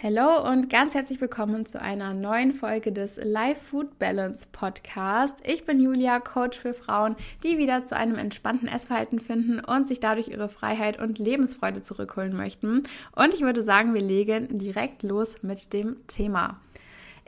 Hallo und ganz herzlich willkommen zu einer neuen Folge des Life Food Balance Podcast. Ich bin Julia, Coach für Frauen, die wieder zu einem entspannten Essverhalten finden und sich dadurch ihre Freiheit und Lebensfreude zurückholen möchten. Und ich würde sagen, wir legen direkt los mit dem Thema.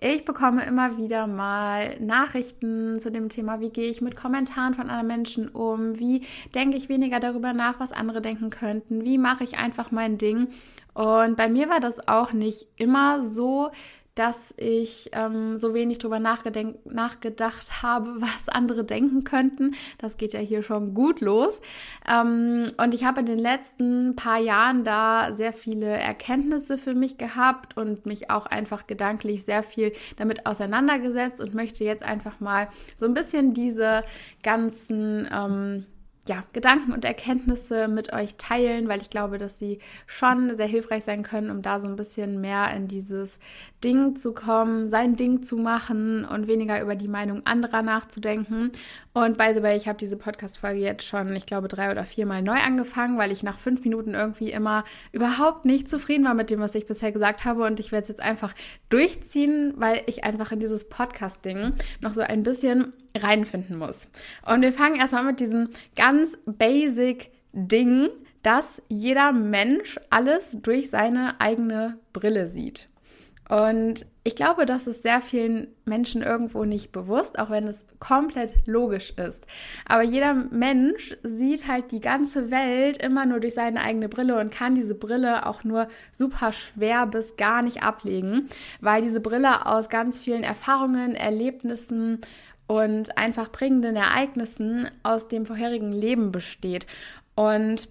Ich bekomme immer wieder mal Nachrichten zu dem Thema, wie gehe ich mit Kommentaren von anderen Menschen um, wie denke ich weniger darüber nach, was andere denken könnten, wie mache ich einfach mein Ding. Und bei mir war das auch nicht immer so, dass ich ähm, so wenig drüber nachgedacht habe, was andere denken könnten. Das geht ja hier schon gut los. Ähm, und ich habe in den letzten paar Jahren da sehr viele Erkenntnisse für mich gehabt und mich auch einfach gedanklich sehr viel damit auseinandergesetzt und möchte jetzt einfach mal so ein bisschen diese ganzen ähm, ja, Gedanken und Erkenntnisse mit euch teilen, weil ich glaube, dass sie schon sehr hilfreich sein können, um da so ein bisschen mehr in dieses Ding zu kommen, sein Ding zu machen und weniger über die Meinung anderer nachzudenken. Und by the way, ich habe diese Podcast-Folge jetzt schon, ich glaube, drei oder viermal neu angefangen, weil ich nach fünf Minuten irgendwie immer überhaupt nicht zufrieden war mit dem, was ich bisher gesagt habe. Und ich werde es jetzt einfach durchziehen, weil ich einfach in dieses Podcast-Ding noch so ein bisschen reinfinden muss. Und wir fangen erstmal mit diesem ganz basic Ding, dass jeder Mensch alles durch seine eigene Brille sieht. Und ich glaube, das ist sehr vielen Menschen irgendwo nicht bewusst, auch wenn es komplett logisch ist. Aber jeder Mensch sieht halt die ganze Welt immer nur durch seine eigene Brille und kann diese Brille auch nur super schwer bis gar nicht ablegen, weil diese Brille aus ganz vielen Erfahrungen, Erlebnissen und einfach prägenden Ereignissen aus dem vorherigen Leben besteht. Und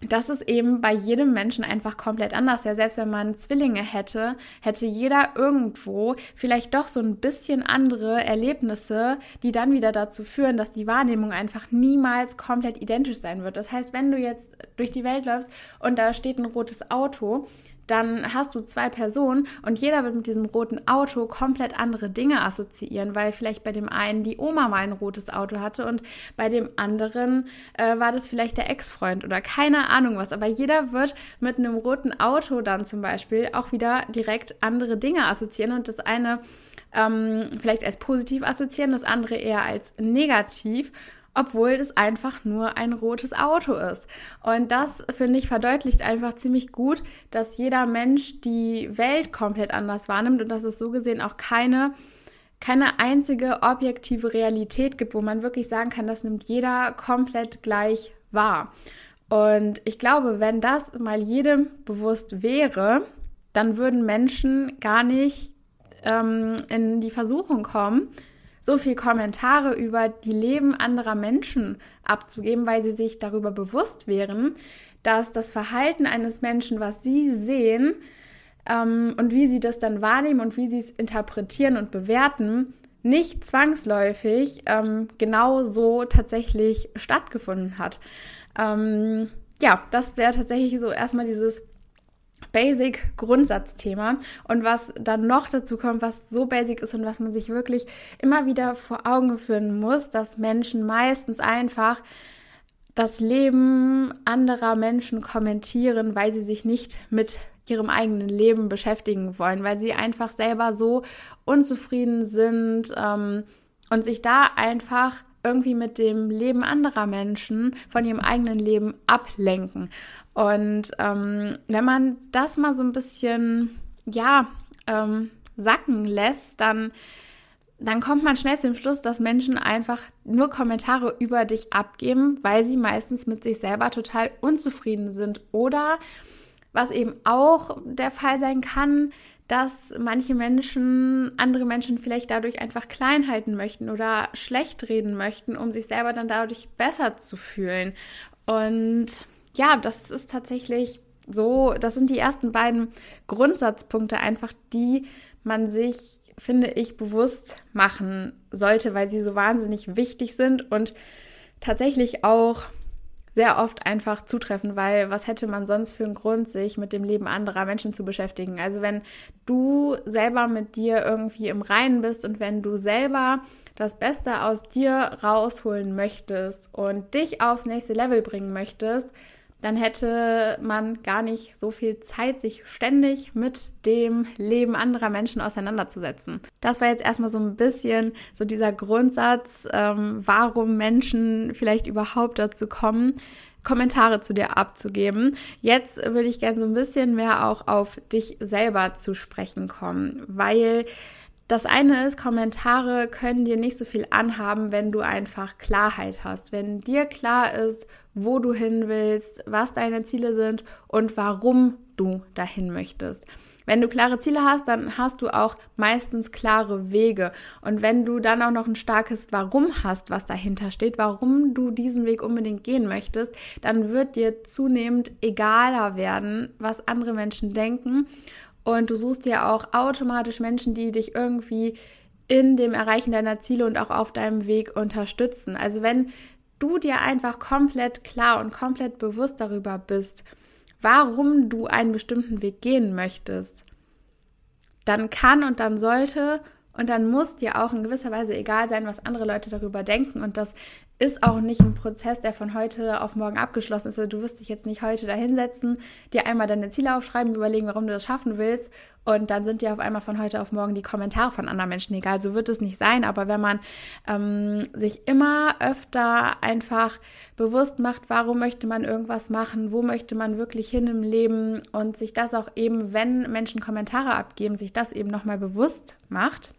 das ist eben bei jedem Menschen einfach komplett anders. Ja, selbst wenn man Zwillinge hätte, hätte jeder irgendwo vielleicht doch so ein bisschen andere Erlebnisse, die dann wieder dazu führen, dass die Wahrnehmung einfach niemals komplett identisch sein wird. Das heißt, wenn du jetzt durch die Welt läufst und da steht ein rotes Auto, dann hast du zwei Personen und jeder wird mit diesem roten Auto komplett andere Dinge assoziieren, weil vielleicht bei dem einen die Oma mal ein rotes Auto hatte und bei dem anderen äh, war das vielleicht der Ex-Freund oder keine Ahnung was. Aber jeder wird mit einem roten Auto dann zum Beispiel auch wieder direkt andere Dinge assoziieren und das eine ähm, vielleicht als positiv assoziieren, das andere eher als negativ obwohl das einfach nur ein rotes Auto ist. Und das, finde ich, verdeutlicht einfach ziemlich gut, dass jeder Mensch die Welt komplett anders wahrnimmt und dass es so gesehen auch keine keine einzige objektive Realität gibt, wo man wirklich sagen kann, das nimmt jeder komplett gleich wahr. Und ich glaube, wenn das mal jedem bewusst wäre, dann würden Menschen gar nicht ähm, in die Versuchung kommen, so viel Kommentare über die Leben anderer Menschen abzugeben, weil sie sich darüber bewusst wären, dass das Verhalten eines Menschen, was sie sehen ähm, und wie sie das dann wahrnehmen und wie sie es interpretieren und bewerten, nicht zwangsläufig ähm, genau so tatsächlich stattgefunden hat. Ähm, ja, das wäre tatsächlich so erstmal dieses basic Grundsatzthema. Und was dann noch dazu kommt, was so basic ist und was man sich wirklich immer wieder vor Augen führen muss, dass Menschen meistens einfach das Leben anderer Menschen kommentieren, weil sie sich nicht mit ihrem eigenen Leben beschäftigen wollen, weil sie einfach selber so unzufrieden sind ähm, und sich da einfach irgendwie mit dem Leben anderer Menschen von ihrem eigenen Leben ablenken. Und ähm, wenn man das mal so ein bisschen, ja, ähm, sacken lässt, dann, dann kommt man schnell zum Schluss, dass Menschen einfach nur Kommentare über dich abgeben, weil sie meistens mit sich selber total unzufrieden sind. Oder was eben auch der Fall sein kann, dass manche Menschen andere Menschen vielleicht dadurch einfach klein halten möchten oder schlecht reden möchten, um sich selber dann dadurch besser zu fühlen. Und ja, das ist tatsächlich so, das sind die ersten beiden Grundsatzpunkte einfach, die man sich, finde ich, bewusst machen sollte, weil sie so wahnsinnig wichtig sind und tatsächlich auch sehr oft einfach zutreffen, weil was hätte man sonst für einen Grund, sich mit dem Leben anderer Menschen zu beschäftigen? Also wenn du selber mit dir irgendwie im Reinen bist und wenn du selber das Beste aus dir rausholen möchtest und dich aufs nächste Level bringen möchtest, dann hätte man gar nicht so viel Zeit, sich ständig mit dem Leben anderer Menschen auseinanderzusetzen. Das war jetzt erstmal so ein bisschen so dieser Grundsatz, ähm, warum Menschen vielleicht überhaupt dazu kommen, Kommentare zu dir abzugeben. Jetzt würde ich gerne so ein bisschen mehr auch auf dich selber zu sprechen kommen, weil das eine ist, Kommentare können dir nicht so viel anhaben, wenn du einfach Klarheit hast. Wenn dir klar ist, wo du hin willst, was deine Ziele sind und warum du dahin möchtest. Wenn du klare Ziele hast, dann hast du auch meistens klare Wege. Und wenn du dann auch noch ein starkes Warum hast, was dahinter steht, warum du diesen Weg unbedingt gehen möchtest, dann wird dir zunehmend egaler werden, was andere Menschen denken. Und du suchst dir auch automatisch Menschen, die dich irgendwie in dem Erreichen deiner Ziele und auch auf deinem Weg unterstützen. Also wenn du dir einfach komplett klar und komplett bewusst darüber bist, warum du einen bestimmten Weg gehen möchtest, dann kann und dann sollte und dann muss dir auch in gewisser Weise egal sein, was andere Leute darüber denken. Und das ist auch nicht ein Prozess, der von heute auf morgen abgeschlossen ist. Also du wirst dich jetzt nicht heute da hinsetzen, dir einmal deine Ziele aufschreiben, überlegen, warum du das schaffen willst und dann sind dir auf einmal von heute auf morgen die Kommentare von anderen Menschen egal. So wird es nicht sein, aber wenn man ähm, sich immer öfter einfach bewusst macht, warum möchte man irgendwas machen, wo möchte man wirklich hin im Leben und sich das auch eben, wenn Menschen Kommentare abgeben, sich das eben nochmal bewusst macht,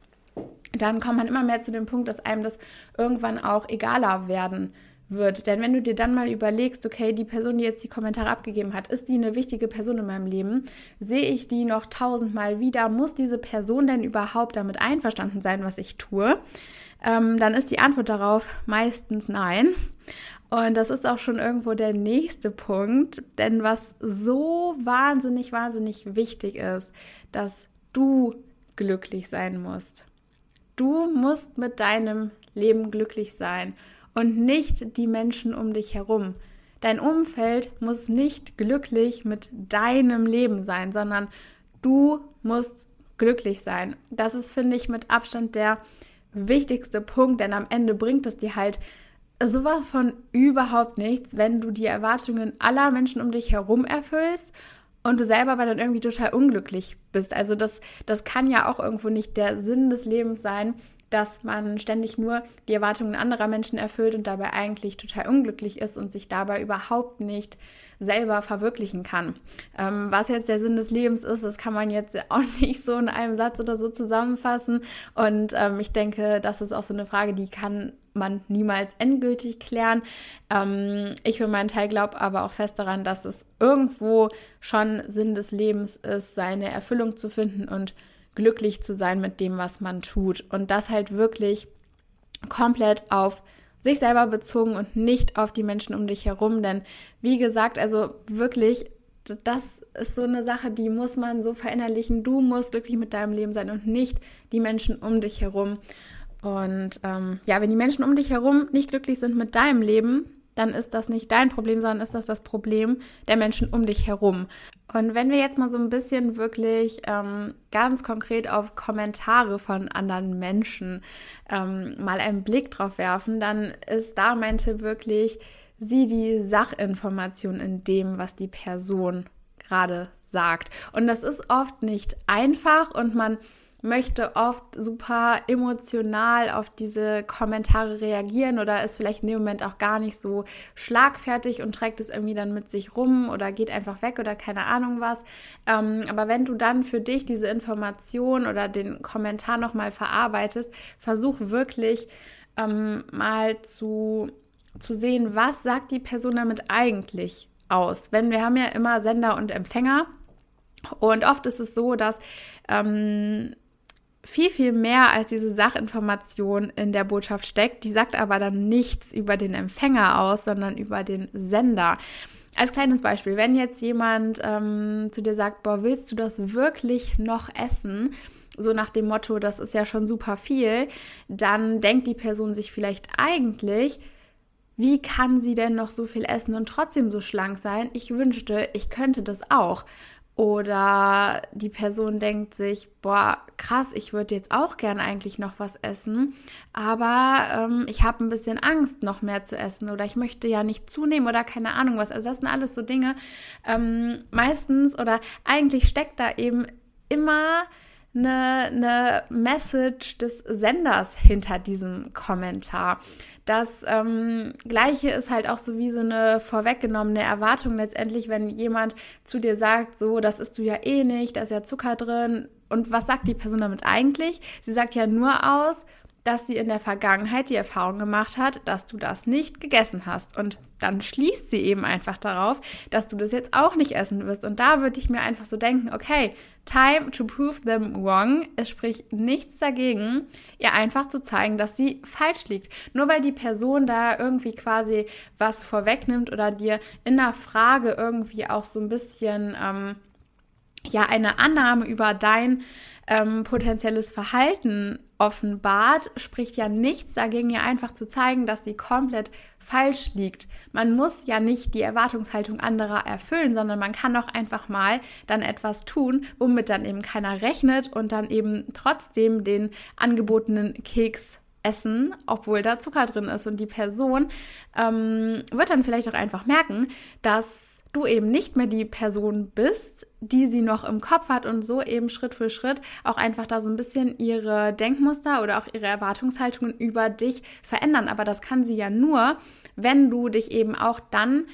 dann kommt man immer mehr zu dem Punkt, dass einem das irgendwann auch egaler werden wird. Denn wenn du dir dann mal überlegst, okay, die Person, die jetzt die Kommentare abgegeben hat, ist die eine wichtige Person in meinem Leben? Sehe ich die noch tausendmal wieder? Muss diese Person denn überhaupt damit einverstanden sein, was ich tue? Ähm, dann ist die Antwort darauf meistens nein. Und das ist auch schon irgendwo der nächste Punkt. Denn was so wahnsinnig, wahnsinnig wichtig ist, dass du glücklich sein musst. Du musst mit deinem Leben glücklich sein und nicht die Menschen um dich herum. Dein Umfeld muss nicht glücklich mit deinem Leben sein, sondern du musst glücklich sein. Das ist, finde ich, mit Abstand der wichtigste Punkt, denn am Ende bringt es dir halt sowas von überhaupt nichts, wenn du die Erwartungen aller Menschen um dich herum erfüllst und du selber aber dann irgendwie total unglücklich bist. Also das, das kann ja auch irgendwo nicht der Sinn des Lebens sein, dass man ständig nur die Erwartungen anderer Menschen erfüllt und dabei eigentlich total unglücklich ist und sich dabei überhaupt nicht selber verwirklichen kann. Ähm, was jetzt der Sinn des Lebens ist, das kann man jetzt auch nicht so in einem Satz oder so zusammenfassen. Und ähm, ich denke, das ist auch so eine Frage, die kann man niemals endgültig klären. Ähm, ich für meinen Teil glaube aber auch fest daran, dass es irgendwo schon Sinn des Lebens ist, seine Erfüllung zu finden und glücklich zu sein mit dem, was man tut. Und das halt wirklich komplett auf sich selber bezogen und nicht auf die Menschen um dich herum. Denn wie gesagt, also wirklich, das ist so eine Sache, die muss man so verinnerlichen. Du musst glücklich mit deinem Leben sein und nicht die Menschen um dich herum. Und ähm, ja, wenn die Menschen um dich herum nicht glücklich sind mit deinem Leben, dann ist das nicht dein Problem, sondern ist das das Problem der Menschen um dich herum. Und wenn wir jetzt mal so ein bisschen wirklich ähm, ganz konkret auf Kommentare von anderen Menschen ähm, mal einen Blick drauf werfen, dann ist da meinte wirklich sie die Sachinformation in dem, was die Person gerade sagt. Und das ist oft nicht einfach und man möchte oft super emotional auf diese Kommentare reagieren oder ist vielleicht in dem Moment auch gar nicht so schlagfertig und trägt es irgendwie dann mit sich rum oder geht einfach weg oder keine Ahnung was. Ähm, aber wenn du dann für dich diese Information oder den Kommentar nochmal verarbeitest, versuch wirklich ähm, mal zu, zu sehen, was sagt die Person damit eigentlich aus. Wenn wir haben ja immer Sender und Empfänger. Und oft ist es so, dass ähm, viel, viel mehr als diese Sachinformation in der Botschaft steckt. Die sagt aber dann nichts über den Empfänger aus, sondern über den Sender. Als kleines Beispiel, wenn jetzt jemand ähm, zu dir sagt, boah, willst du das wirklich noch essen? So nach dem Motto, das ist ja schon super viel, dann denkt die Person sich vielleicht eigentlich, wie kann sie denn noch so viel essen und trotzdem so schlank sein? Ich wünschte, ich könnte das auch. Oder die Person denkt sich, boah, krass, ich würde jetzt auch gern eigentlich noch was essen, aber ähm, ich habe ein bisschen Angst, noch mehr zu essen oder ich möchte ja nicht zunehmen oder keine Ahnung was. Also das sind alles so Dinge. Ähm, meistens oder eigentlich steckt da eben immer eine, eine Message des Senders hinter diesem Kommentar. Das ähm, Gleiche ist halt auch so wie so eine vorweggenommene Erwartung letztendlich, wenn jemand zu dir sagt, so, das isst du ja eh nicht, da ist ja Zucker drin. Und was sagt die Person damit eigentlich? Sie sagt ja nur aus, dass sie in der Vergangenheit die Erfahrung gemacht hat, dass du das nicht gegessen hast. Und dann schließt sie eben einfach darauf, dass du das jetzt auch nicht essen wirst. Und da würde ich mir einfach so denken, okay, time to prove them wrong. Es spricht nichts dagegen, ihr einfach zu zeigen, dass sie falsch liegt. Nur weil die Person da irgendwie quasi was vorwegnimmt oder dir in der Frage irgendwie auch so ein bisschen, ähm, ja, eine Annahme über dein ähm, potenzielles Verhalten offenbart, spricht ja nichts dagegen, ihr einfach zu zeigen, dass sie komplett falsch liegt. Man muss ja nicht die Erwartungshaltung anderer erfüllen, sondern man kann auch einfach mal dann etwas tun, womit dann eben keiner rechnet und dann eben trotzdem den angebotenen Keks essen, obwohl da Zucker drin ist. Und die Person ähm, wird dann vielleicht auch einfach merken, dass du eben nicht mehr die Person bist, die sie noch im Kopf hat und so eben Schritt für Schritt auch einfach da so ein bisschen ihre Denkmuster oder auch ihre Erwartungshaltungen über dich verändern. Aber das kann sie ja nur, wenn du dich eben auch dann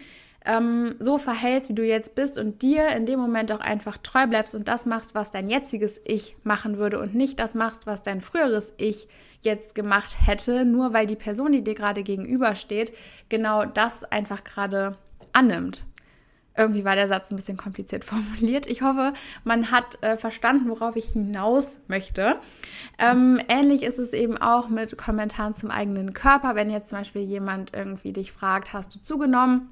ähm, so verhältst, wie du jetzt bist und dir in dem Moment auch einfach treu bleibst und das machst, was dein jetziges Ich machen würde und nicht das machst, was dein früheres Ich jetzt gemacht hätte, nur weil die Person, die dir gerade gegenübersteht, genau das einfach gerade annimmt. Irgendwie war der Satz ein bisschen kompliziert formuliert. Ich hoffe, man hat äh, verstanden, worauf ich hinaus möchte. Ähm, ähnlich ist es eben auch mit Kommentaren zum eigenen Körper. Wenn jetzt zum Beispiel jemand irgendwie dich fragt, hast du zugenommen?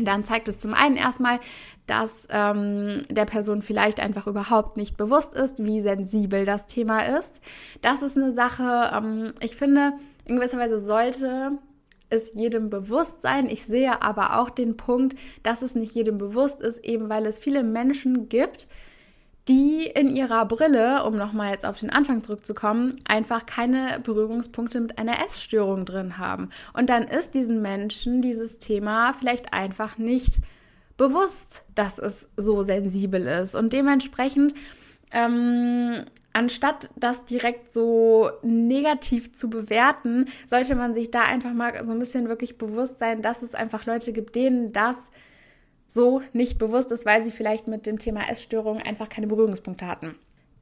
Dann zeigt es zum einen erstmal, dass ähm, der Person vielleicht einfach überhaupt nicht bewusst ist, wie sensibel das Thema ist. Das ist eine Sache, ähm, ich finde, in gewisser Weise sollte es jedem bewusst sein. Ich sehe aber auch den Punkt, dass es nicht jedem bewusst ist, eben weil es viele Menschen gibt, die in ihrer Brille, um nochmal jetzt auf den Anfang zurückzukommen, einfach keine Berührungspunkte mit einer Essstörung drin haben. Und dann ist diesen Menschen dieses Thema vielleicht einfach nicht bewusst, dass es so sensibel ist. Und dementsprechend ähm, anstatt das direkt so negativ zu bewerten, sollte man sich da einfach mal so ein bisschen wirklich bewusst sein, dass es einfach Leute gibt, denen das so nicht bewusst ist, weil sie vielleicht mit dem Thema Essstörung einfach keine Berührungspunkte hatten.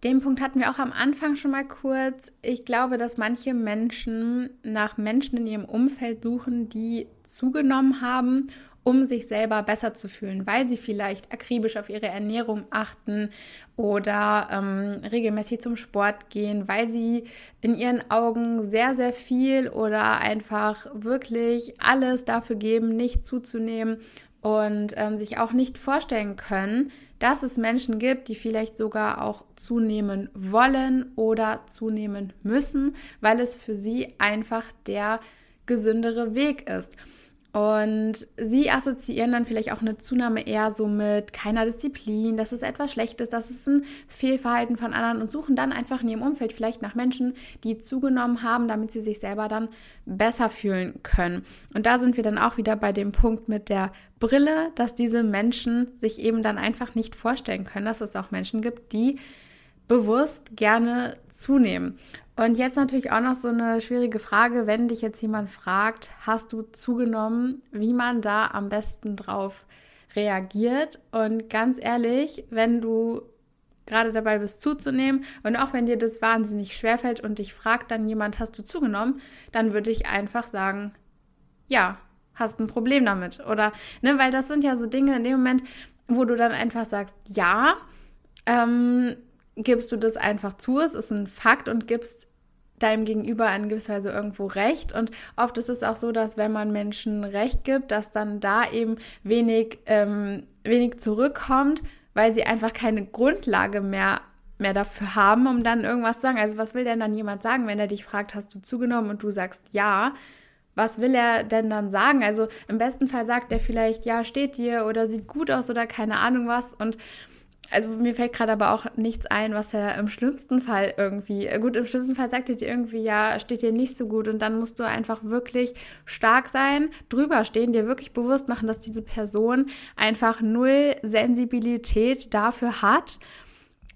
Den Punkt hatten wir auch am Anfang schon mal kurz. Ich glaube, dass manche Menschen nach Menschen in ihrem Umfeld suchen, die zugenommen haben um sich selber besser zu fühlen, weil sie vielleicht akribisch auf ihre Ernährung achten oder ähm, regelmäßig zum Sport gehen, weil sie in ihren Augen sehr, sehr viel oder einfach wirklich alles dafür geben, nicht zuzunehmen und ähm, sich auch nicht vorstellen können, dass es Menschen gibt, die vielleicht sogar auch zunehmen wollen oder zunehmen müssen, weil es für sie einfach der gesündere Weg ist. Und sie assoziieren dann vielleicht auch eine Zunahme eher so mit keiner Disziplin, dass es etwas Schlechtes, dass es ein Fehlverhalten von anderen und suchen dann einfach in ihrem Umfeld vielleicht nach Menschen, die zugenommen haben, damit sie sich selber dann besser fühlen können. Und da sind wir dann auch wieder bei dem Punkt mit der Brille, dass diese Menschen sich eben dann einfach nicht vorstellen können, dass es auch Menschen gibt, die bewusst gerne zunehmen. Und jetzt natürlich auch noch so eine schwierige Frage, wenn dich jetzt jemand fragt, hast du zugenommen, wie man da am besten drauf reagiert. Und ganz ehrlich, wenn du gerade dabei bist zuzunehmen und auch wenn dir das wahnsinnig schwerfällt und dich fragt dann jemand, hast du zugenommen, dann würde ich einfach sagen, ja, hast ein Problem damit. Oder, ne, weil das sind ja so Dinge in dem Moment, wo du dann einfach sagst, ja, ähm, gibst du das einfach zu, es ist ein Fakt und gibst deinem Gegenüber in gewisser Weise irgendwo recht. Und oft ist es auch so, dass wenn man Menschen recht gibt, dass dann da eben wenig, ähm, wenig zurückkommt, weil sie einfach keine Grundlage mehr mehr dafür haben, um dann irgendwas zu sagen. Also was will denn dann jemand sagen, wenn er dich fragt, hast du zugenommen und du sagst ja? Was will er denn dann sagen? Also im besten Fall sagt er vielleicht, ja, steht dir oder sieht gut aus oder keine Ahnung was. Und also mir fällt gerade aber auch nichts ein, was er im schlimmsten Fall irgendwie, äh, gut, im schlimmsten Fall sagt er dir irgendwie, ja, steht dir nicht so gut und dann musst du einfach wirklich stark sein, drüber stehen, dir wirklich bewusst machen, dass diese Person einfach null Sensibilität dafür hat,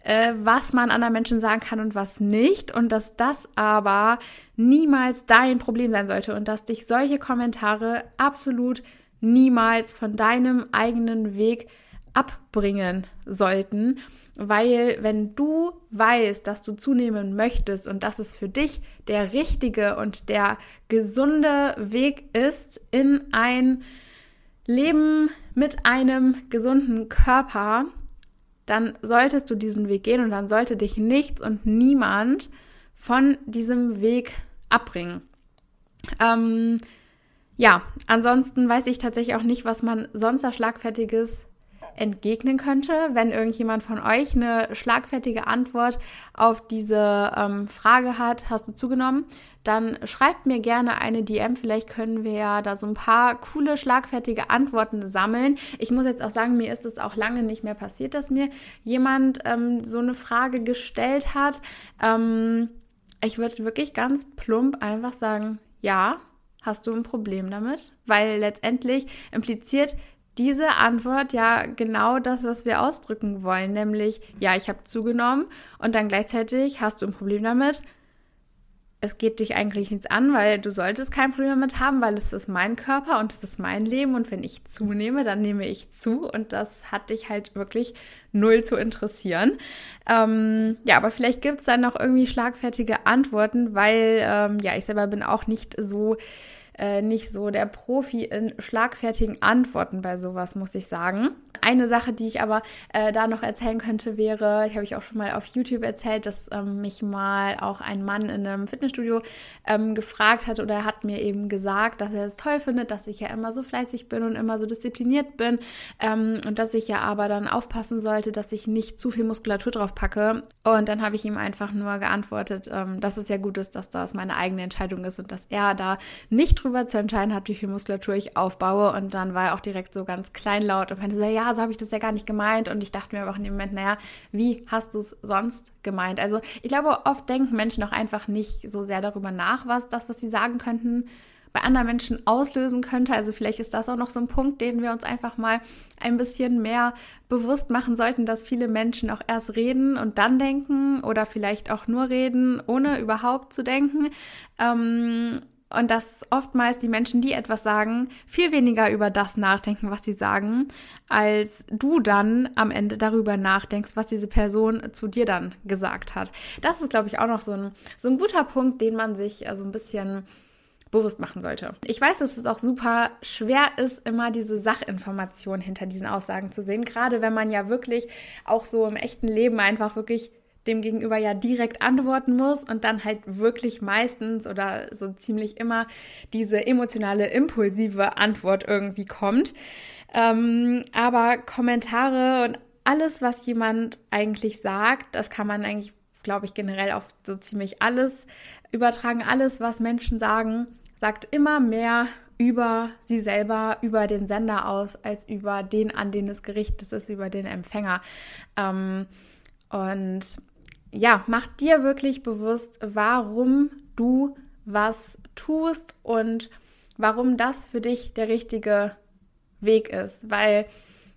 äh, was man anderen Menschen sagen kann und was nicht und dass das aber niemals dein Problem sein sollte und dass dich solche Kommentare absolut niemals von deinem eigenen Weg abbringen sollten, weil wenn du weißt, dass du zunehmen möchtest und dass es für dich der richtige und der gesunde Weg ist in ein Leben mit einem gesunden Körper, dann solltest du diesen Weg gehen und dann sollte dich nichts und niemand von diesem Weg abbringen. Ähm, ja, ansonsten weiß ich tatsächlich auch nicht, was man sonst da Schlagfertiges entgegnen könnte. Wenn irgendjemand von euch eine schlagfertige Antwort auf diese ähm, Frage hat, hast du zugenommen, dann schreibt mir gerne eine DM. Vielleicht können wir ja da so ein paar coole, schlagfertige Antworten sammeln. Ich muss jetzt auch sagen, mir ist es auch lange nicht mehr passiert, dass mir jemand ähm, so eine Frage gestellt hat. Ähm, ich würde wirklich ganz plump einfach sagen, ja, hast du ein Problem damit? Weil letztendlich impliziert diese Antwort ja genau das, was wir ausdrücken wollen, nämlich ja, ich habe zugenommen und dann gleichzeitig hast du ein Problem damit. Es geht dich eigentlich nichts an, weil du solltest kein Problem damit haben, weil es ist mein Körper und es ist mein Leben und wenn ich zunehme, dann nehme ich zu und das hat dich halt wirklich null zu interessieren. Ähm, ja, aber vielleicht gibt es dann noch irgendwie schlagfertige Antworten, weil ähm, ja, ich selber bin auch nicht so äh, nicht so der Profi in schlagfertigen Antworten bei sowas, muss ich sagen. Eine Sache, die ich aber äh, da noch erzählen könnte, wäre, die habe ich auch schon mal auf YouTube erzählt, dass ähm, mich mal auch ein Mann in einem Fitnessstudio ähm, gefragt hat oder er hat mir eben gesagt, dass er es toll findet, dass ich ja immer so fleißig bin und immer so diszipliniert bin ähm, und dass ich ja aber dann aufpassen sollte, dass ich nicht zu viel Muskulatur drauf packe. Und dann habe ich ihm einfach nur geantwortet, ähm, dass es ja gut ist, dass das meine eigene Entscheidung ist und dass er da nicht drüber zu entscheiden hat, wie viel Muskulatur ich aufbaue. Und dann war er auch direkt so ganz kleinlaut und meinte so, ja, so habe ich das ja gar nicht gemeint. Und ich dachte mir aber auch in dem Moment, naja, wie hast du es sonst gemeint? Also ich glaube, oft denken Menschen auch einfach nicht so sehr darüber nach, was das, was sie sagen könnten, bei anderen Menschen auslösen könnte. Also vielleicht ist das auch noch so ein Punkt, den wir uns einfach mal ein bisschen mehr bewusst machen sollten, dass viele Menschen auch erst reden und dann denken oder vielleicht auch nur reden, ohne überhaupt zu denken. Ähm, und dass oftmals die Menschen, die etwas sagen, viel weniger über das nachdenken, was sie sagen, als du dann am Ende darüber nachdenkst, was diese Person zu dir dann gesagt hat. Das ist, glaube ich, auch noch so ein, so ein guter Punkt, den man sich also ein bisschen bewusst machen sollte. Ich weiß, dass es auch super schwer ist, immer diese Sachinformation hinter diesen Aussagen zu sehen, gerade wenn man ja wirklich auch so im echten Leben einfach wirklich dem Gegenüber ja direkt antworten muss und dann halt wirklich meistens oder so ziemlich immer diese emotionale, impulsive Antwort irgendwie kommt. Ähm, aber Kommentare und alles, was jemand eigentlich sagt, das kann man eigentlich, glaube ich, generell auf so ziemlich alles übertragen. Alles, was Menschen sagen, sagt immer mehr über sie selber, über den Sender aus, als über den, an den es gerichtet ist, über den Empfänger. Ähm, und ja, mach dir wirklich bewusst, warum du was tust und warum das für dich der richtige Weg ist. Weil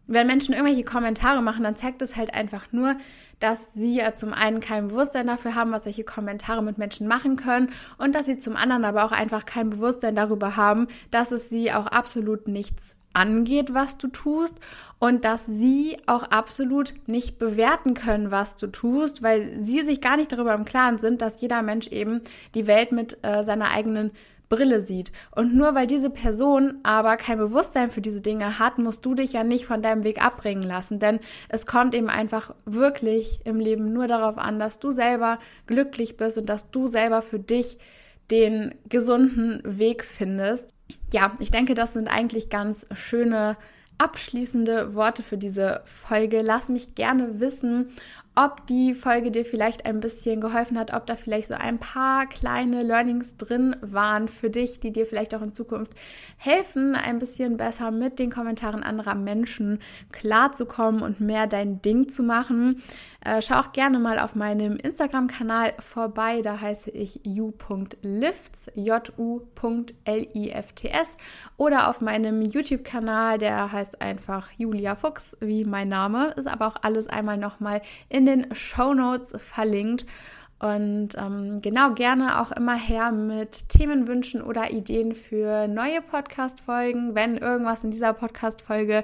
wenn Menschen irgendwelche Kommentare machen, dann zeigt es halt einfach nur, dass sie ja zum einen kein Bewusstsein dafür haben, was solche Kommentare mit Menschen machen können und dass sie zum anderen aber auch einfach kein Bewusstsein darüber haben, dass es sie auch absolut nichts angeht, was du tust und dass sie auch absolut nicht bewerten können, was du tust, weil sie sich gar nicht darüber im Klaren sind, dass jeder Mensch eben die Welt mit äh, seiner eigenen Brille sieht. Und nur weil diese Person aber kein Bewusstsein für diese Dinge hat, musst du dich ja nicht von deinem Weg abbringen lassen. Denn es kommt eben einfach wirklich im Leben nur darauf an, dass du selber glücklich bist und dass du selber für dich den gesunden Weg findest ja, ich denke, das sind eigentlich ganz schöne abschließende Worte für diese Folge. Lass mich gerne wissen, ob die Folge dir vielleicht ein bisschen geholfen hat, ob da vielleicht so ein paar kleine Learnings drin waren für dich, die dir vielleicht auch in Zukunft helfen, ein bisschen besser mit den Kommentaren anderer Menschen klarzukommen und mehr dein Ding zu machen. Äh, schau auch gerne mal auf meinem Instagram-Kanal vorbei, da heiße ich ju.lifts, j-u.l-i-f-t-s oder auf meinem YouTube-Kanal, der heißt einfach Julia Fuchs, wie mein Name, ist aber auch alles einmal nochmal in in den Show Notes verlinkt. Und ähm, genau gerne auch immer her mit Themenwünschen oder Ideen für neue Podcast-Folgen. Wenn irgendwas in dieser Podcast-Folge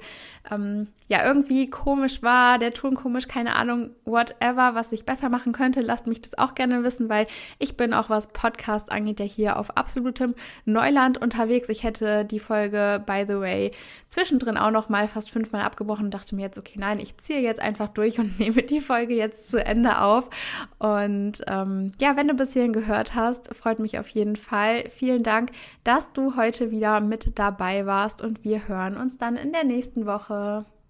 ähm, ja irgendwie komisch war, der Ton komisch, keine Ahnung, whatever, was ich besser machen könnte, lasst mich das auch gerne wissen, weil ich bin auch, was Podcast angeht, ja hier auf absolutem Neuland unterwegs. Ich hätte die Folge, by the way, zwischendrin auch noch mal fast fünfmal abgebrochen und dachte mir jetzt, okay, nein, ich ziehe jetzt einfach durch und nehme die Folge jetzt zu Ende auf. Und ähm, ja, wenn du bis hierhin gehört hast, freut mich auf jeden Fall. Vielen Dank, dass du heute wieder mit dabei warst und wir hören uns dann in der nächsten Woche.